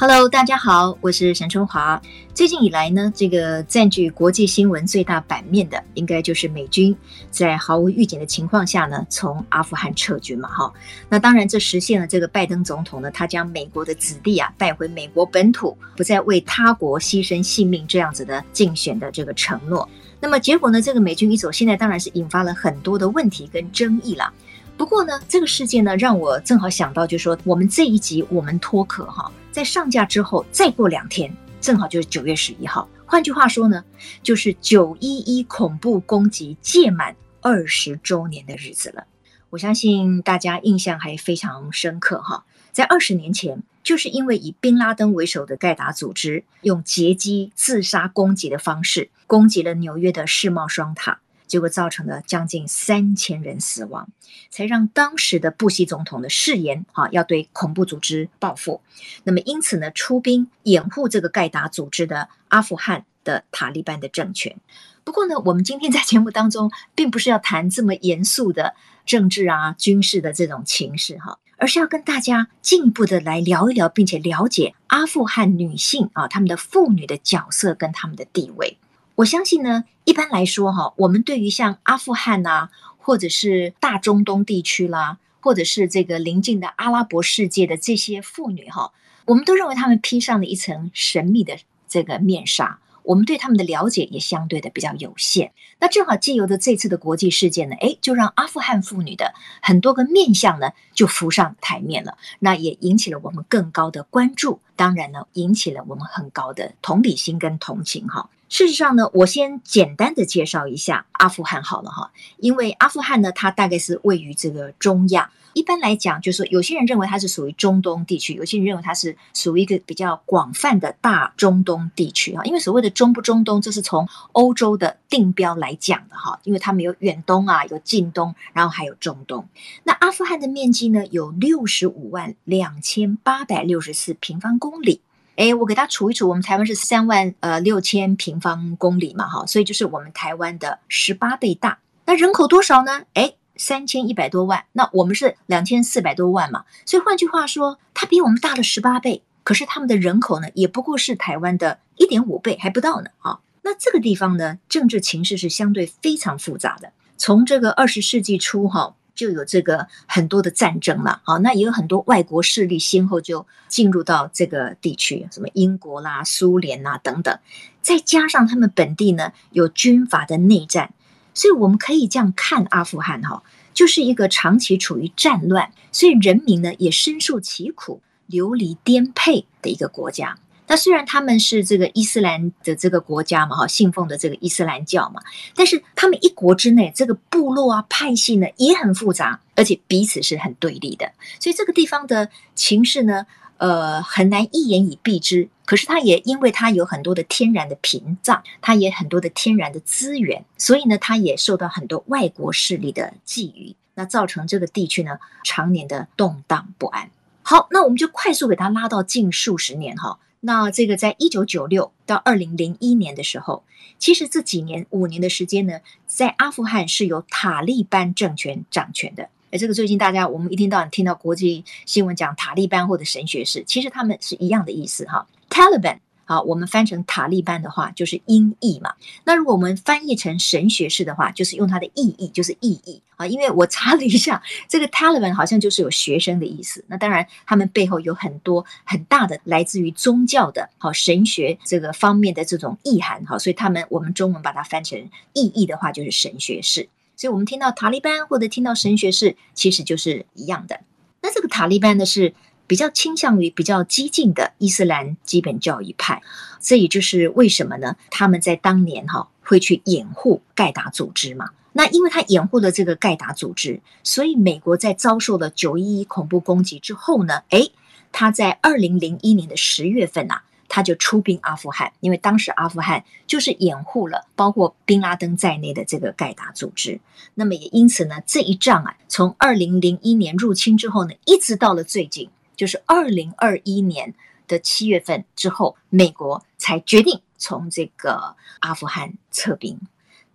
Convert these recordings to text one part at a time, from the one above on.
Hello，大家好，我是沈春华。最近以来呢，这个占据国际新闻最大版面的，应该就是美军在毫无预警的情况下呢，从阿富汗撤军嘛，哈。那当然，这实现了这个拜登总统呢，他将美国的子弟啊带回美国本土，不再为他国牺牲性命这样子的竞选的这个承诺。那么结果呢，这个美军一走，现在当然是引发了很多的问题跟争议了。不过呢，这个事件呢，让我正好想到，就是说我们这一集我们脱壳哈。在上架之后，再过两天，正好就是九月十一号。换句话说呢，就是九一一恐怖攻击届满二十周年的日子了。我相信大家印象还非常深刻哈。在二十年前，就是因为以宾拉登为首的盖达组织用劫机自杀攻击的方式，攻击了纽约的世贸双塔。结果造成了将近三千人死亡，才让当时的布希总统的誓言啊，要对恐怖组织报复。那么因此呢，出兵掩护这个盖达组织的阿富汗的塔利班的政权。不过呢，我们今天在节目当中，并不是要谈这么严肃的政治啊、军事的这种情势哈，而是要跟大家进一步的来聊一聊，并且了解阿富汗女性啊，她们的妇女的角色跟她们的地位。我相信呢，一般来说哈，我们对于像阿富汗呐，或者是大中东地区啦，或者是这个邻近的阿拉伯世界的这些妇女哈，我们都认为她们披上了一层神秘的这个面纱。我们对他们的了解也相对的比较有限。那正好借由的这次的国际事件呢，诶，就让阿富汗妇女的很多个面相呢就浮上台面了。那也引起了我们更高的关注，当然呢，引起了我们很高的同理心跟同情哈。事实上呢，我先简单的介绍一下阿富汗好了哈，因为阿富汗呢，它大概是位于这个中亚。一般来讲，就是说有些人认为它是属于中东地区，有些人认为它是属于一个比较广泛的大中东地区哈。因为所谓的中不中东，这是从欧洲的定标来讲的哈，因为他们有远东啊，有近东，然后还有中东。那阿富汗的面积呢，有六十五万两千八百六十四平方公里。哎，我给它除一除，我们台湾是三万呃六千平方公里嘛，哈，所以就是我们台湾的十八倍大。那人口多少呢？哎，三千一百多万。那我们是两千四百多万嘛，所以换句话说，它比我们大了十八倍。可是他们的人口呢，也不过是台湾的一点五倍，还不到呢，啊。那这个地方呢，政治情势是相对非常复杂的。从这个二十世纪初，哈。就有这个很多的战争了，好，那也有很多外国势力先后就进入到这个地区，什么英国啦、苏联啦等等，再加上他们本地呢有军阀的内战，所以我们可以这样看阿富汗哈，就是一个长期处于战乱，所以人民呢也深受其苦、流离颠沛的一个国家。那虽然他们是这个伊斯兰的这个国家嘛，哈，信奉的这个伊斯兰教嘛，但是他们一国之内这个部落啊、派系呢也很复杂，而且彼此是很对立的，所以这个地方的情势呢，呃，很难一言以蔽之。可是它也因为它有很多的天然的屏障，它也很多的天然的资源，所以呢，它也受到很多外国势力的觊觎，那造成这个地区呢常年的动荡不安。好，那我们就快速给它拉到近数十年哈。那这个在一九九六到二零零一年的时候，其实这几年五年的时间呢，在阿富汗是由塔利班政权掌权的。哎，这个最近大家我们一天到晚听到国际新闻讲塔利班或者神学士，其实他们是一样的意思哈，Taliban。好，我们翻成塔利班的话就是音译嘛。那如果我们翻译成神学式的话，就是用它的意译，就是意译啊。因为我查了一下，这个 Taliban 好像就是有学生的意思。那当然，他们背后有很多很大的来自于宗教的、好神学这个方面的这种意涵。好，所以他们我们中文把它翻成意译的话，就是神学式。所以我们听到塔利班或者听到神学式，其实就是一样的。那这个塔利班呢是？比较倾向于比较激进的伊斯兰基本教义派，这也就是为什么呢？他们在当年哈会去掩护盖达组织嘛。那因为他掩护了这个盖达组织，所以美国在遭受了九一一恐怖攻击之后呢，诶，他在二零零一年的十月份呐、啊，他就出兵阿富汗，因为当时阿富汗就是掩护了包括宾拉登在内的这个盖达组织。那么也因此呢，这一仗啊，从二零零一年入侵之后呢，一直到了最近。就是二零二一年的七月份之后，美国才决定从这个阿富汗撤兵。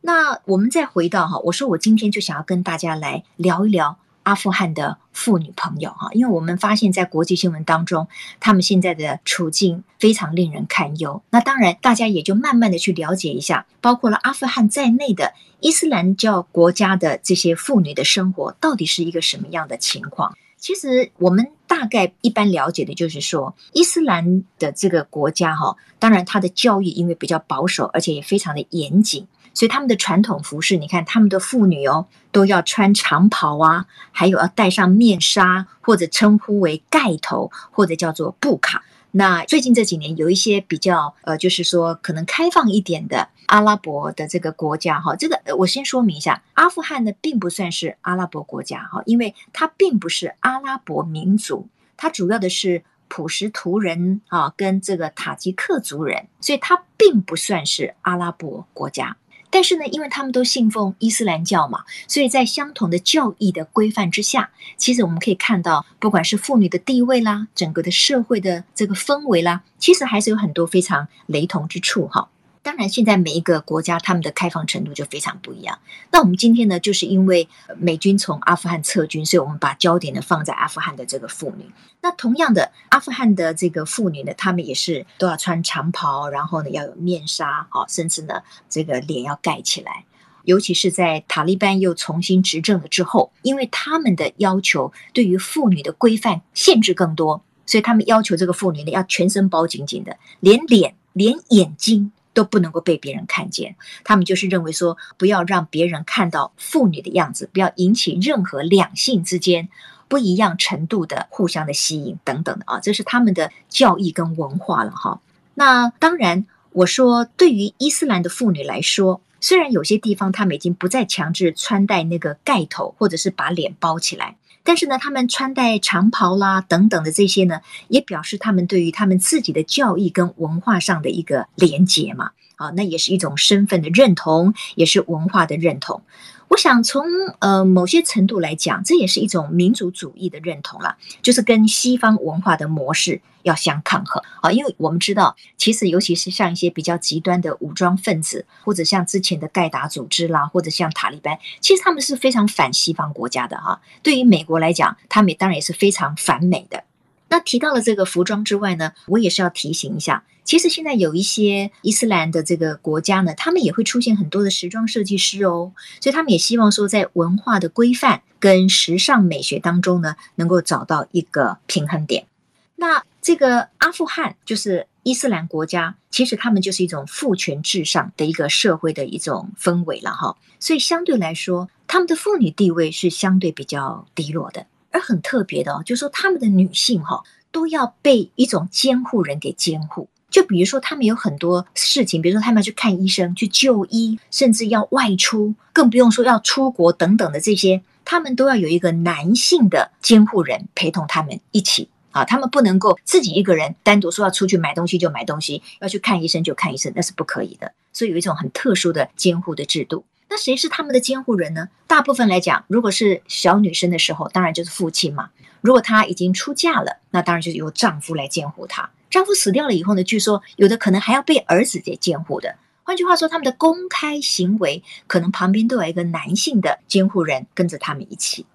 那我们再回到哈，我说我今天就想要跟大家来聊一聊阿富汗的妇女朋友哈，因为我们发现，在国际新闻当中，他们现在的处境非常令人堪忧。那当然，大家也就慢慢的去了解一下，包括了阿富汗在内的伊斯兰教国家的这些妇女的生活，到底是一个什么样的情况？其实我们大概一般了解的就是说，伊斯兰的这个国家哈，当然它的教育因为比较保守，而且也非常的严谨。所以他们的传统服饰，你看他们的妇女哦，都要穿长袍啊，还有要戴上面纱，或者称呼为盖头，或者叫做布卡。那最近这几年有一些比较呃，就是说可能开放一点的阿拉伯的这个国家哈，这个我先说明一下，阿富汗呢并不算是阿拉伯国家哈，因为它并不是阿拉伯民族，它主要的是普什图人啊跟这个塔吉克族人，所以它并不算是阿拉伯国家。但是呢，因为他们都信奉伊斯兰教嘛，所以在相同的教义的规范之下，其实我们可以看到，不管是妇女的地位啦，整个的社会的这个氛围啦，其实还是有很多非常雷同之处哈。当然，现在每一个国家他们的开放程度就非常不一样。那我们今天呢，就是因为美军从阿富汗撤军，所以我们把焦点呢放在阿富汗的这个妇女。那同样的，阿富汗的这个妇女呢，她们也是都要穿长袍，然后呢要有面纱，啊，甚至呢这个脸要盖起来。尤其是在塔利班又重新执政了之后，因为他们的要求对于妇女的规范限制更多，所以他们要求这个妇女呢要全身包紧紧的，连脸、连眼睛。都不能够被别人看见，他们就是认为说，不要让别人看到妇女的样子，不要引起任何两性之间不一样程度的互相的吸引等等的啊，这是他们的教义跟文化了哈。那当然，我说对于伊斯兰的妇女来说，虽然有些地方他们已经不再强制穿戴那个盖头，或者是把脸包起来。但是呢，他们穿戴长袍啦等等的这些呢，也表示他们对于他们自己的教义跟文化上的一个连结嘛。啊，那也是一种身份的认同，也是文化的认同。我想从呃某些程度来讲，这也是一种民族主义的认同了，就是跟西方文化的模式要相抗衡啊。因为我们知道，其实尤其是像一些比较极端的武装分子，或者像之前的盖达组织啦，或者像塔利班，其实他们是非常反西方国家的哈。对于美国来讲，他们当然也是非常反美的。那提到了这个服装之外呢，我也是要提醒一下，其实现在有一些伊斯兰的这个国家呢，他们也会出现很多的时装设计师哦，所以他们也希望说，在文化的规范跟时尚美学当中呢，能够找到一个平衡点。那这个阿富汗就是伊斯兰国家，其实他们就是一种父权至上的一个社会的一种氛围了哈，所以相对来说，他们的妇女地位是相对比较低落的。而很特别的哦，就是说他们的女性哈都要被一种监护人给监护。就比如说，他们有很多事情，比如说他们要去看医生、去就医，甚至要外出，更不用说要出国等等的这些，他们都要有一个男性的监护人陪同他们一起啊。他们不能够自己一个人单独说要出去买东西就买东西，要去看医生就看医生，那是不可以的。所以有一种很特殊的监护的制度。那谁是他们的监护人呢？大部分来讲，如果是小女生的时候，当然就是父亲嘛。如果她已经出嫁了，那当然就是由丈夫来监护她。丈夫死掉了以后呢，据说有的可能还要被儿子给监护的。换句话说，他们的公开行为可能旁边都有一个男性的监护人跟着他们一起。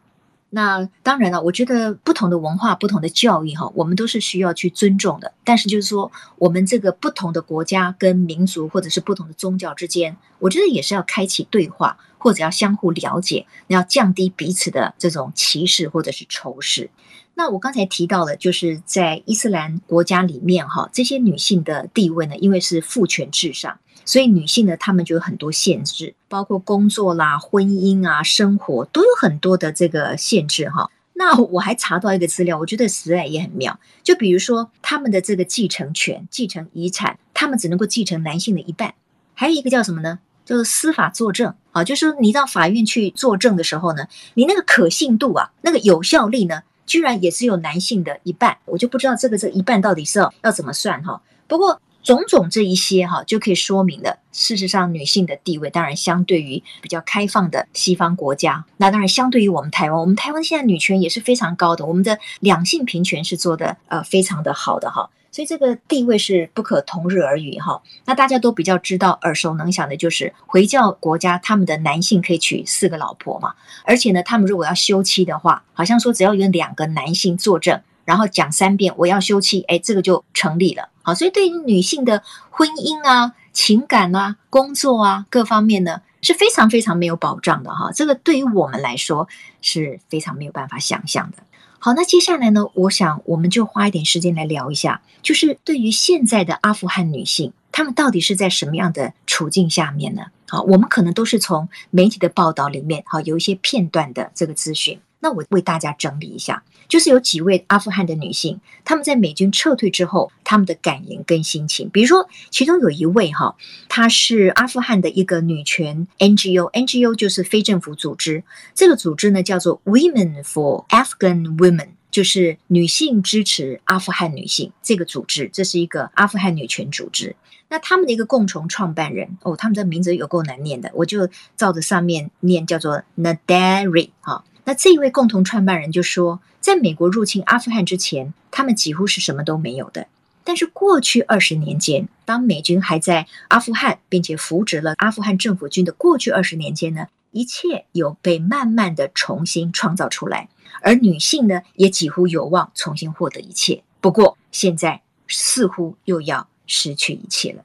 那当然了，我觉得不同的文化、不同的教育，哈，我们都是需要去尊重的。但是就是说，我们这个不同的国家跟民族，或者是不同的宗教之间，我觉得也是要开启对话，或者要相互了解，要降低彼此的这种歧视或者是仇视。那我刚才提到了，就是在伊斯兰国家里面，哈，这些女性的地位呢，因为是父权至上。所以女性呢，她们就有很多限制，包括工作啦、婚姻啊、生活都有很多的这个限制哈。那我还查到一个资料，我觉得实在也很妙。就比如说他们的这个继承权、继承遗产，他们只能够继承男性的一半。还有一个叫什么呢？就是司法作证啊，就是你到法院去作证的时候呢，你那个可信度啊，那个有效力呢，居然也只有男性的一半。我就不知道这个这一半到底是要要怎么算哈。不过。种种这一些哈，就可以说明了，事实上女性的地位，当然相对于比较开放的西方国家，那当然相对于我们台湾，我们台湾现在女权也是非常高的，我们的两性平权是做的呃非常的好的哈。所以这个地位是不可同日而语哈。那大家都比较知道、耳熟能详的就是回教国家，他们的男性可以娶四个老婆嘛，而且呢，他们如果要休妻的话，好像说只要有两个男性作证，然后讲三遍我要休妻，哎，这个就成立了。所以对于女性的婚姻啊、情感啊、工作啊各方面呢，是非常非常没有保障的哈。这个对于我们来说是非常没有办法想象的。好，那接下来呢，我想我们就花一点时间来聊一下，就是对于现在的阿富汗女性，她们到底是在什么样的处境下面呢？好，我们可能都是从媒体的报道里面，好，有一些片段的这个资讯。那我为大家整理一下，就是有几位阿富汗的女性，她们在美军撤退之后，她们的感言跟心情。比如说，其中有一位哈，她是阿富汗的一个女权 NGO，NGO 就是非政府组织。这个组织呢叫做 Women for Afghan Women，就是女性支持阿富汗女性这个组织。这是一个阿富汗女权组织。那他们的一个共同创办人哦，他们的名字有够难念的，我就照着上面念，叫做 Nadari 哈。那这一位共同创办人就说，在美国入侵阿富汗之前，他们几乎是什么都没有的。但是过去二十年间，当美军还在阿富汗，并且扶植了阿富汗政府军的过去二十年间呢，一切有被慢慢的重新创造出来，而女性呢，也几乎有望重新获得一切。不过现在似乎又要失去一切了，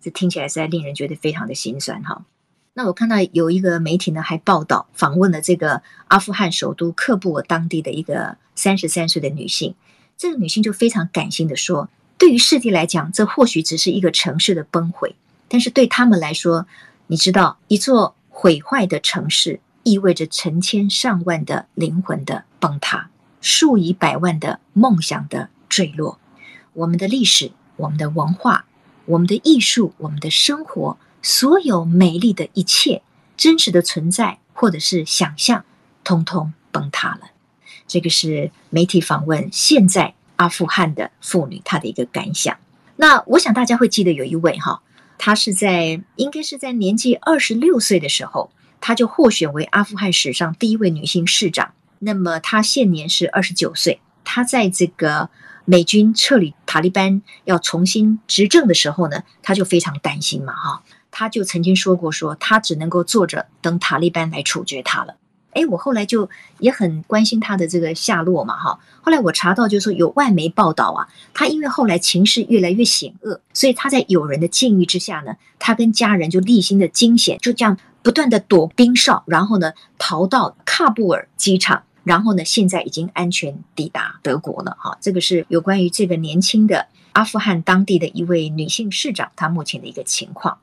这听起来实在令人觉得非常的心酸哈。那我看到有一个媒体呢，还报道访问了这个阿富汗首都喀布尔当地的一个三十三岁的女性。这个女性就非常感性的说：“对于世界来讲，这或许只是一个城市的崩毁，但是对他们来说，你知道，一座毁坏的城市意味着成千上万的灵魂的崩塌，数以百万的梦想的坠落。我们的历史、我们的文化、我们的艺术、我们的生活。”所有美丽的一切，真实的存在或者是想象，通通崩塌了。这个是媒体访问现在阿富汗的妇女她的一个感想。那我想大家会记得有一位哈，她是在应该是在年纪二十六岁的时候，她就获选为阿富汗史上第一位女性市长。那么她现年是二十九岁，她在这个美军撤离塔利班要重新执政的时候呢，她就非常担心嘛哈。他就曾经说过说，他只能够坐着等塔利班来处决他了。诶，我后来就也很关心他的这个下落嘛，哈。后来我查到，就是说有外媒报道啊，他因为后来情势越来越险恶，所以他在友人的建议之下呢，他跟家人就历经的惊险，就这样不断的躲兵哨，然后呢逃到喀布尔机场，然后呢现在已经安全抵达德国了，哈。这个是有关于这个年轻的阿富汗当地的一位女性市长，她目前的一个情况。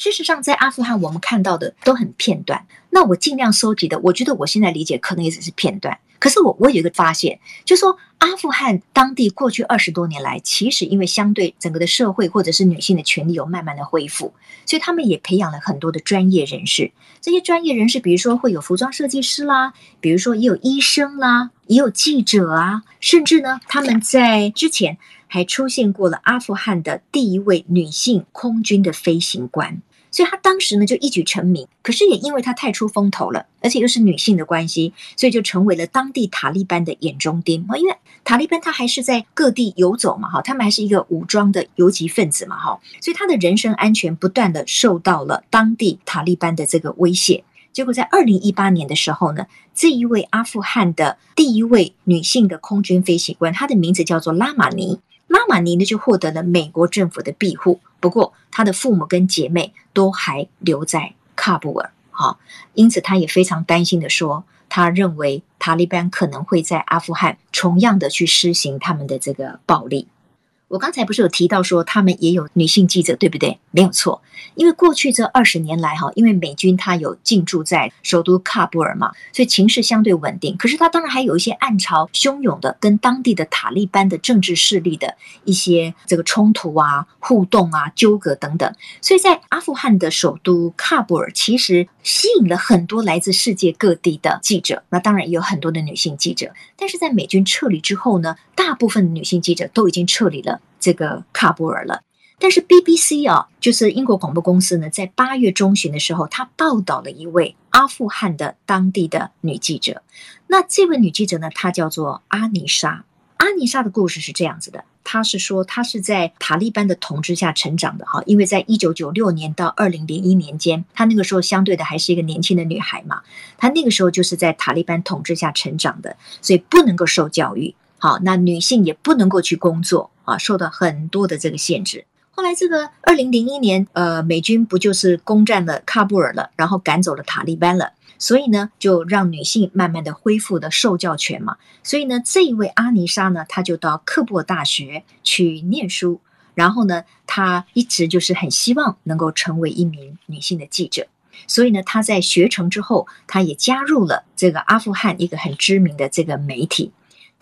事实上，在阿富汗，我们看到的都很片段。那我尽量收集的，我觉得我现在理解可能也只是片段。可是我我有一个发现，就说阿富汗当地过去二十多年来，其实因为相对整个的社会或者是女性的权利有慢慢的恢复，所以他们也培养了很多的专业人士。这些专业人士，比如说会有服装设计师啦，比如说也有医生啦，也有记者啊，甚至呢，他们在之前还出现过了阿富汗的第一位女性空军的飞行官。所以她当时呢就一举成名，可是也因为她太出风头了，而且又是女性的关系，所以就成为了当地塔利班的眼中钉。因为塔利班他还是在各地游走嘛，哈，他们还是一个武装的游击分子嘛，哈，所以他的人身安全不断的受到了当地塔利班的这个威胁。结果在二零一八年的时候呢，这一位阿富汗的第一位女性的空军飞行官，她的名字叫做拉玛尼。拉玛尼呢就获得了美国政府的庇护，不过他的父母跟姐妹都还留在喀布尔，啊，因此他也非常担心的说，他认为塔利班可能会在阿富汗同样的去施行他们的这个暴力。我刚才不是有提到说他们也有女性记者，对不对？没有错，因为过去这二十年来，哈，因为美军他有进驻在首都喀布尔嘛，所以情势相对稳定。可是他当然还有一些暗潮汹涌的，跟当地的塔利班的政治势力的一些这个冲突啊、互动啊、纠葛等等。所以在阿富汗的首都喀布尔，其实吸引了很多来自世界各地的记者，那当然也有很多的女性记者。但是在美军撤离之后呢，大部分女性记者都已经撤离了。这个喀布尔了，但是 BBC 啊，就是英国广播公司呢，在八月中旬的时候，他报道了一位阿富汗的当地的女记者。那这位女记者呢，她叫做阿尼莎。阿尼莎的故事是这样子的，她是说她是在塔利班的统治下成长的哈，因为在一九九六年到二零零一年间，她那个时候相对的还是一个年轻的女孩嘛，她那个时候就是在塔利班统治下成长的，所以不能够受教育，好，那女性也不能够去工作啊，受到很多的这个限制。后来这个二零零一年，呃，美军不就是攻占了喀布尔了，然后赶走了塔利班了。所以呢，就让女性慢慢的恢复了受教权嘛。所以呢，这一位阿尼莎呢，她就到喀布尔大学去念书。然后呢，她一直就是很希望能够成为一名女性的记者。所以呢，她在学成之后，她也加入了这个阿富汗一个很知名的这个媒体。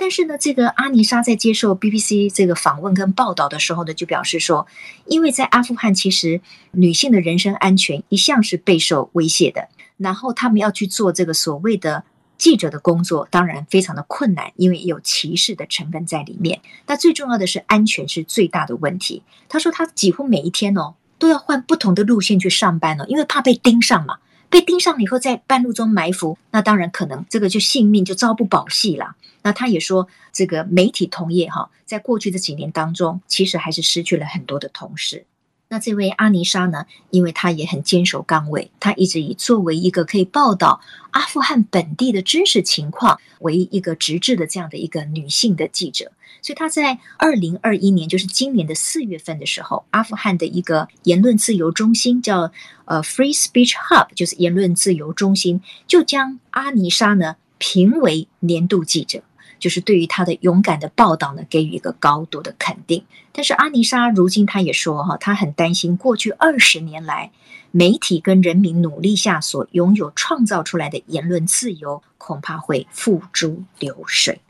但是呢，这个阿尼莎在接受 BBC 这个访问跟报道的时候呢，就表示说，因为在阿富汗，其实女性的人身安全一向是备受威胁的。然后他们要去做这个所谓的记者的工作，当然非常的困难，因为有歧视的成分在里面。那最重要的是安全是最大的问题。他说他几乎每一天哦都要换不同的路线去上班哦，因为怕被盯上嘛。被盯上了以后在半路中埋伏，那当然可能这个就性命就朝不保夕了。那他也说，这个媒体同业哈，在过去这几年当中，其实还是失去了很多的同事。那这位阿尼莎呢，因为她也很坚守岗位，她一直以作为一个可以报道阿富汗本地的真实情况为一个职责的这样的一个女性的记者，所以她在二零二一年，就是今年的四月份的时候，阿富汗的一个言论自由中心叫呃 Free Speech Hub，就是言论自由中心，就将阿尼莎呢评为年度记者。就是对于他的勇敢的报道呢，给予一个高度的肯定。但是阿尼莎如今他也说哈，他很担心过去二十年来媒体跟人民努力下所拥有创造出来的言论自由，恐怕会付诸流水。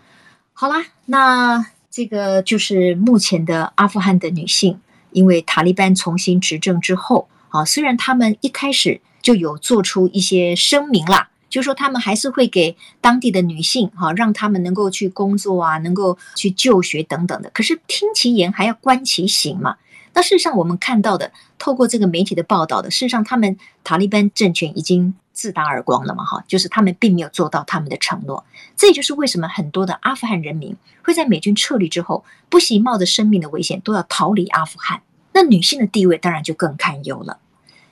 好啦，那这个就是目前的阿富汗的女性，因为塔利班重新执政之后啊，虽然他们一开始就有做出一些声明啦。就是说，他们还是会给当地的女性，哈，让他们能够去工作啊，能够去就学等等的。可是听其言还要观其行嘛。那事实上，我们看到的，透过这个媒体的报道的，事实上，他们塔利班政权已经自打耳光了嘛，哈，就是他们并没有做到他们的承诺。这也就是为什么很多的阿富汗人民会在美军撤离之后，不惜冒着生命的危险都要逃离阿富汗。那女性的地位当然就更堪忧了。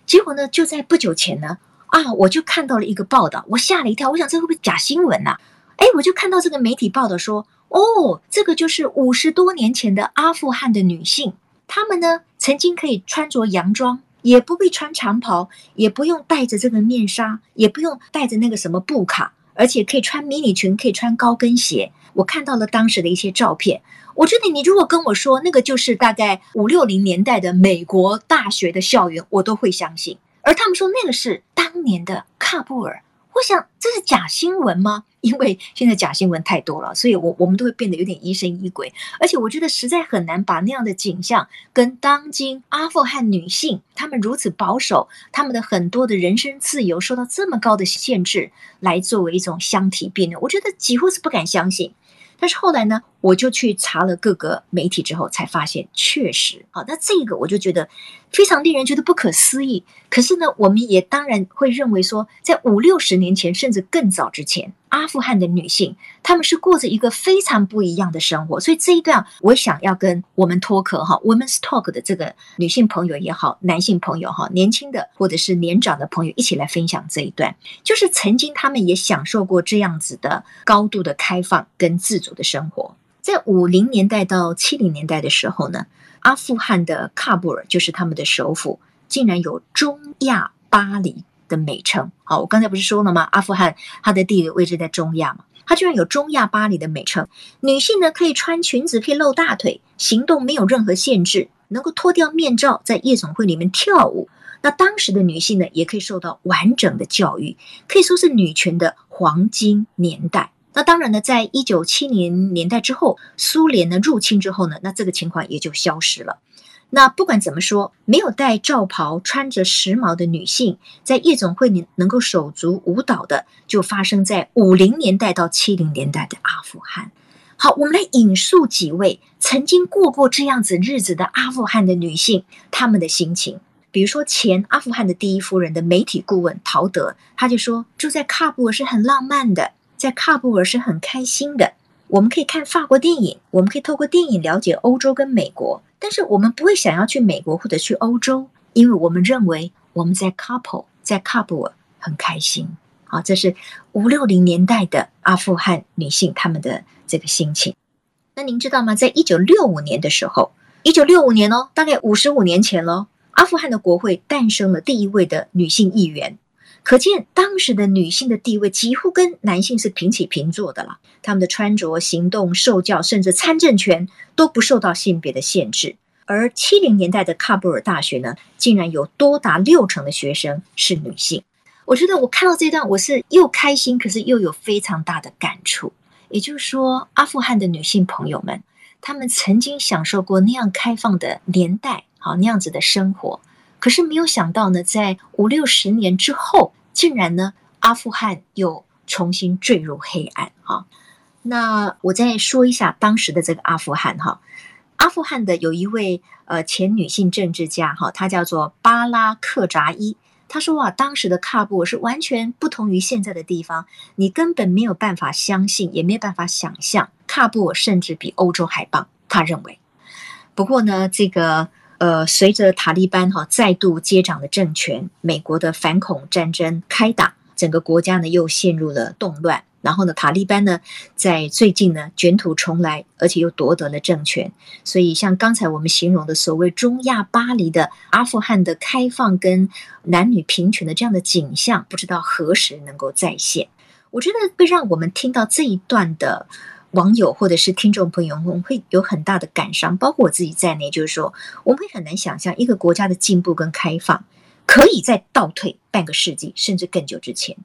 结果呢，就在不久前呢。啊！我就看到了一个报道，我吓了一跳。我想这会不会假新闻呐？哎，我就看到这个媒体报道说，哦，这个就是五十多年前的阿富汗的女性，她们呢曾经可以穿着洋装，也不必穿长袍，也不用戴着这个面纱，也不用戴着那个什么布卡，而且可以穿迷你裙，可以穿高跟鞋。我看到了当时的一些照片，我觉得你如果跟我说那个就是大概五六零年代的美国大学的校园，我都会相信。而他们说那个是当年的喀布尔，我想这是假新闻吗？因为现在假新闻太多了，所以我我们都会变得有点疑神疑鬼。而且我觉得实在很难把那样的景象跟当今阿富汗女性她们如此保守，她们的很多的人身自由受到这么高的限制来作为一种相提并论。我觉得几乎是不敢相信。但是后来呢，我就去查了各个媒体之后，才发现确实啊，那这个我就觉得非常令人觉得不可思议。可是呢，我们也当然会认为说，在五六十年前，甚至更早之前。阿富汗的女性，她们是过着一个非常不一样的生活，所以这一段我想要跟我们脱壳哈，Women's Talk 的这个女性朋友也好，男性朋友哈，年轻的或者是年长的朋友一起来分享这一段，就是曾经他们也享受过这样子的高度的开放跟自主的生活。在五零年代到七零年代的时候呢，阿富汗的喀布尔就是他们的首府，竟然有中亚巴黎。的美称，好，我刚才不是说了吗？阿富汗它的地理位置在中亚嘛，它居然有中亚巴黎的美称。女性呢可以穿裙子，可以露大腿，行动没有任何限制，能够脱掉面罩，在夜总会里面跳舞。那当时的女性呢，也可以受到完整的教育，可以说是女权的黄金年代。那当然呢，在一九七零年代之后，苏联呢入侵之后呢，那这个情况也就消失了。那不管怎么说，没有戴罩袍、穿着时髦的女性，在夜总会里能够手足舞蹈的，就发生在五零年代到七零年代的阿富汗。好，我们来引述几位曾经过过这样子日子的阿富汗的女性，她们的心情。比如说，前阿富汗的第一夫人的媒体顾问陶德，他就说，住在喀布尔是很浪漫的，在喀布尔是很开心的。我们可以看法国电影，我们可以透过电影了解欧洲跟美国，但是我们不会想要去美国或者去欧洲，因为我们认为我们在 Kabul 在喀布尔很开心。好，这是五六零年代的阿富汗女性她们的这个心情。那您知道吗？在一九六五年的时候，一九六五年哦，大概五十五年前喽，阿富汗的国会诞生了第一位的女性议员。可见当时的女性的地位几乎跟男性是平起平坐的了，她们的穿着、行动、受教，甚至参政权都不受到性别的限制。而七零年代的喀布尔大学呢，竟然有多达六成的学生是女性。我觉得我看到这段，我是又开心，可是又有非常大的感触。也就是说，阿富汗的女性朋友们，她们曾经享受过那样开放的年代，好，那样子的生活。可是没有想到呢，在五六十年之后，竟然呢，阿富汗又重新坠入黑暗。哈，那我再说一下当时的这个阿富汗。哈，阿富汗的有一位呃前女性政治家，哈，她叫做巴拉克扎伊。她说啊，当时的喀布尔是完全不同于现在的地方，你根本没有办法相信，也没有办法想象，喀布尔甚至比欧洲还棒。他认为。不过呢，这个。呃，随着塔利班哈再度接掌了政权，美国的反恐战争开打，整个国家呢又陷入了动乱。然后呢，塔利班呢在最近呢卷土重来，而且又夺得了政权。所以，像刚才我们形容的所谓中亚巴黎的阿富汗的开放跟男女平权的这样的景象，不知道何时能够再现。我觉得会让我们听到这一段的。网友或者是听众朋友，我们会有很大的感伤，包括我自己在内。就是说，我们会很难想象一个国家的进步跟开放，可以再倒退半个世纪，甚至更久之前，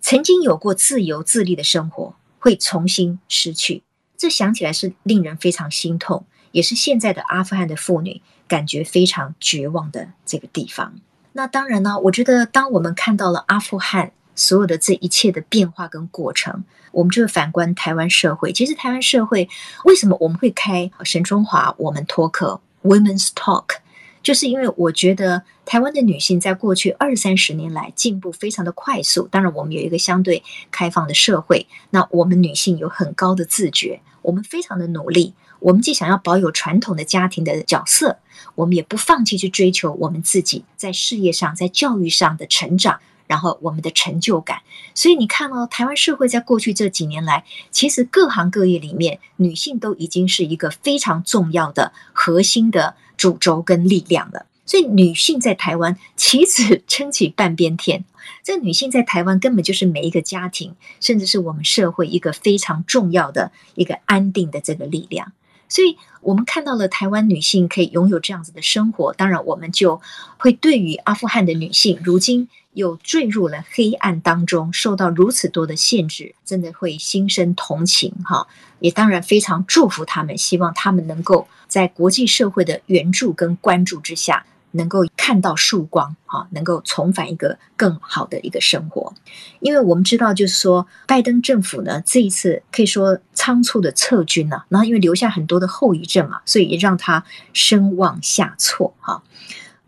曾经有过自由自立的生活，会重新失去。这想起来是令人非常心痛，也是现在的阿富汗的妇女感觉非常绝望的这个地方。那当然呢，我觉得当我们看到了阿富汗。所有的这一切的变化跟过程，我们就会反观台湾社会。其实台湾社会为什么我们会开沈中华我们脱壳 Women's Talk，就是因为我觉得台湾的女性在过去二三十年来进步非常的快速。当然，我们有一个相对开放的社会，那我们女性有很高的自觉，我们非常的努力。我们既想要保有传统的家庭的角色，我们也不放弃去追求我们自己在事业上、在教育上的成长。然后我们的成就感，所以你看哦，台湾社会在过去这几年来，其实各行各业里面，女性都已经是一个非常重要的核心的主轴跟力量了。所以女性在台湾岂止撑起半边天，这女性在台湾根本就是每一个家庭，甚至是我们社会一个非常重要的一个安定的这个力量。所以我们看到了台湾女性可以拥有这样子的生活，当然我们就会对于阿富汗的女性如今。又坠入了黑暗当中，受到如此多的限制，真的会心生同情哈。也当然非常祝福他们，希望他们能够在国际社会的援助跟关注之下，能够看到曙光啊，能够重返一个更好的一个生活。因为我们知道，就是说拜登政府呢，这一次可以说仓促的撤军了，然后因为留下很多的后遗症嘛，所以也让他声望下挫哈。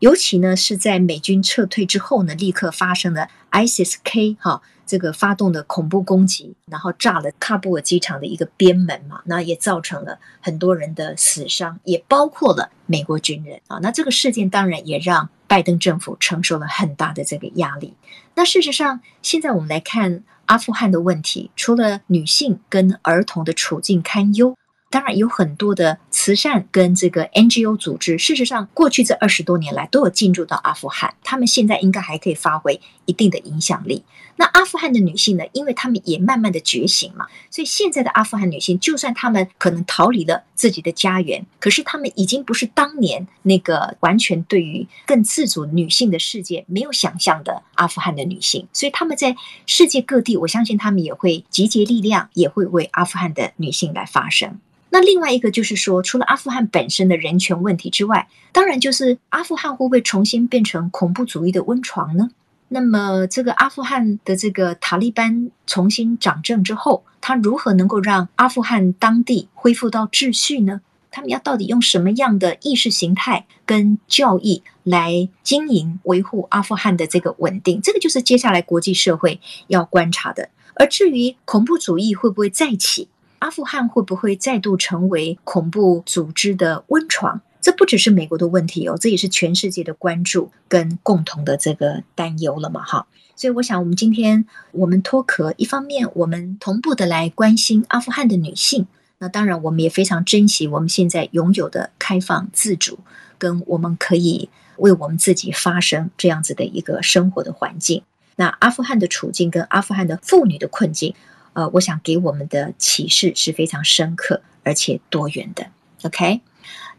尤其呢，是在美军撤退之后呢，立刻发生了 ISIS-K 哈这个发动的恐怖攻击，然后炸了喀布尔机场的一个边门嘛，那也造成了很多人的死伤，也包括了美国军人啊。那这个事件当然也让拜登政府承受了很大的这个压力。那事实上，现在我们来看阿富汗的问题，除了女性跟儿童的处境堪忧。当然有很多的慈善跟这个 NGO 组织，事实上过去这二十多年来都有进入到阿富汗，他们现在应该还可以发挥一定的影响力。那阿富汗的女性呢？因为她们也慢慢的觉醒嘛，所以现在的阿富汗女性，就算她们可能逃离了自己的家园，可是她们已经不是当年那个完全对于更自主女性的世界没有想象的阿富汗的女性，所以她们在世界各地，我相信她们也会集结力量，也会为阿富汗的女性来发声。那另外一个就是说，除了阿富汗本身的人权问题之外，当然就是阿富汗会不会重新变成恐怖主义的温床呢？那么，这个阿富汗的这个塔利班重新掌政之后，他如何能够让阿富汗当地恢复到秩序呢？他们要到底用什么样的意识形态跟教义来经营维护阿富汗的这个稳定？这个就是接下来国际社会要观察的。而至于恐怖主义会不会再起？阿富汗会不会再度成为恐怖组织的温床？这不只是美国的问题哦，这也是全世界的关注跟共同的这个担忧了嘛，哈。所以我想，我们今天我们脱壳，一方面我们同步的来关心阿富汗的女性，那当然我们也非常珍惜我们现在拥有的开放自主，跟我们可以为我们自己发声这样子的一个生活的环境。那阿富汗的处境跟阿富汗的妇女的困境，呃，我想给我们的启示是非常深刻而且多元的。OK。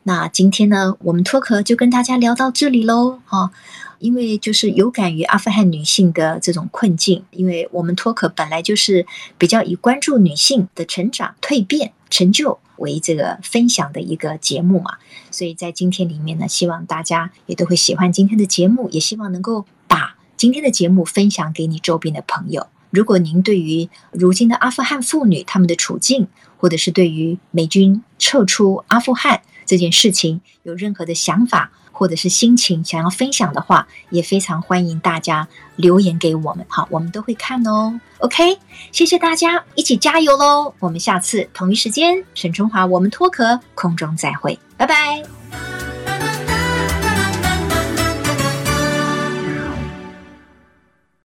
那今天呢，我们脱壳就跟大家聊到这里喽，哈，因为就是有感于阿富汗女性的这种困境，因为我们脱壳本来就是比较以关注女性的成长、蜕变、成就为这个分享的一个节目嘛，所以在今天里面呢，希望大家也都会喜欢今天的节目，也希望能够把今天的节目分享给你周边的朋友。如果您对于如今的阿富汗妇女她们的处境，或者是对于美军撤出阿富汗，这件事情有任何的想法或者是心情想要分享的话，也非常欢迎大家留言给我们，好，我们都会看哦。OK，谢谢大家，一起加油喽！我们下次同一时间，沈春华，我们脱壳空中再会，拜拜。